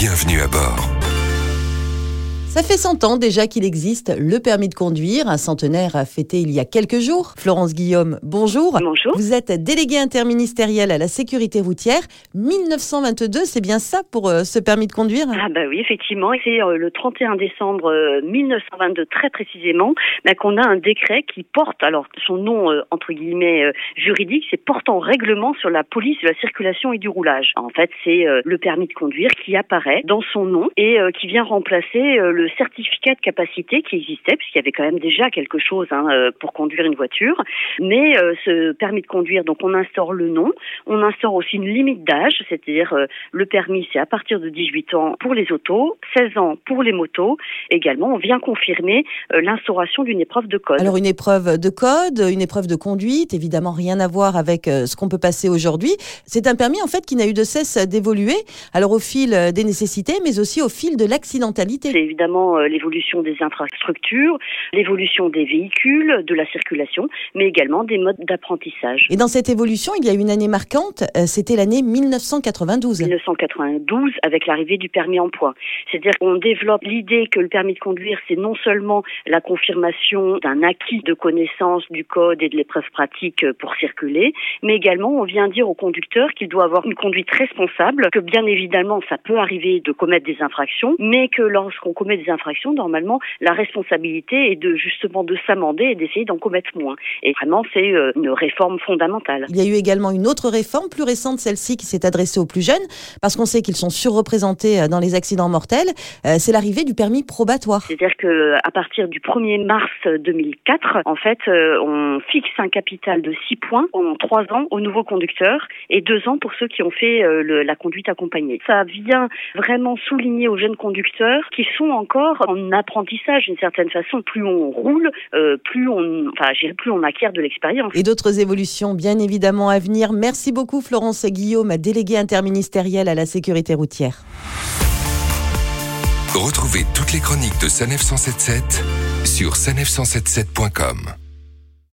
Bienvenue à bord. Ça fait 100 ans déjà qu'il existe le permis de conduire, un centenaire a fêté il y a quelques jours. Florence Guillaume, bonjour. Bonjour. Vous êtes déléguée interministérielle à la sécurité routière. 1922, c'est bien ça pour euh, ce permis de conduire? Ah bah oui, effectivement, c'est euh, le 31 décembre euh, 1922 très précisément bah, qu'on a un décret qui porte, alors son nom euh, entre guillemets euh, juridique, c'est portant règlement sur la police de la circulation et du roulage. En fait, c'est euh, le permis de conduire qui apparaît dans son nom et qui vient remplacer le certificat de capacité qui existait, puisqu'il y avait quand même déjà quelque chose hein, euh, pour conduire une voiture. Mais euh, ce permis de conduire, donc on instaure le nom, on instaure aussi une limite d'âge, c'est-à-dire euh, le permis c'est à partir de 18 ans pour les autos, 16 ans pour les motos. Également, on vient confirmer euh, l'instauration d'une épreuve de code. Alors une épreuve de code, une épreuve de conduite, évidemment rien à voir avec ce qu'on peut passer aujourd'hui. C'est un permis en fait qui n'a eu de cesse d'évoluer, alors au fil des nécessités, mais aussi au fil de l'accidentalité. C'est évidemment euh, l'évolution des infrastructures, l'évolution des véhicules, de la circulation, mais également des modes d'apprentissage. Et dans cette évolution, il y a une année marquante, euh, c'était l'année 1992. 1992 avec l'arrivée du permis points. C'est-à-dire qu'on développe l'idée que le permis de conduire, c'est non seulement la confirmation d'un acquis de connaissance du code et de l'épreuve pratique pour circuler, mais également on vient dire au conducteur qu'il doit avoir une conduite responsable, que bien évidemment ça peut arriver de commettre des infractions, mais que lorsqu'on commet des infractions, normalement la responsabilité est de justement de s'amender et d'essayer d'en commettre moins. Et vraiment c'est euh, une réforme fondamentale. Il y a eu également une autre réforme, plus récente, celle-ci, qui s'est adressée aux plus jeunes, parce qu'on sait qu'ils sont surreprésentés euh, dans les accidents mortels. Euh, C'est l'arrivée du permis probatoire. C'est-à-dire que à partir du 1er mars 2004, en fait, on fixe un capital de 6 points pendant 3 ans aux nouveaux conducteurs et 2 ans pour ceux qui ont fait le- la conduite accompagnée. Ça vient vraiment souligner aux jeunes conducteurs qui sont encore en apprentissage d'une certaine façon. Plus on roule, euh, plus on, enfin, plus on acquiert de l'expérience. Et d'autres évolutions, bien évidemment, à venir. Merci beaucoup, Florence Guillaume, déléguée interministérielle à la sécurité routière. Retrouvez toutes les chroniques de Sanef 177 sur sanef177.com.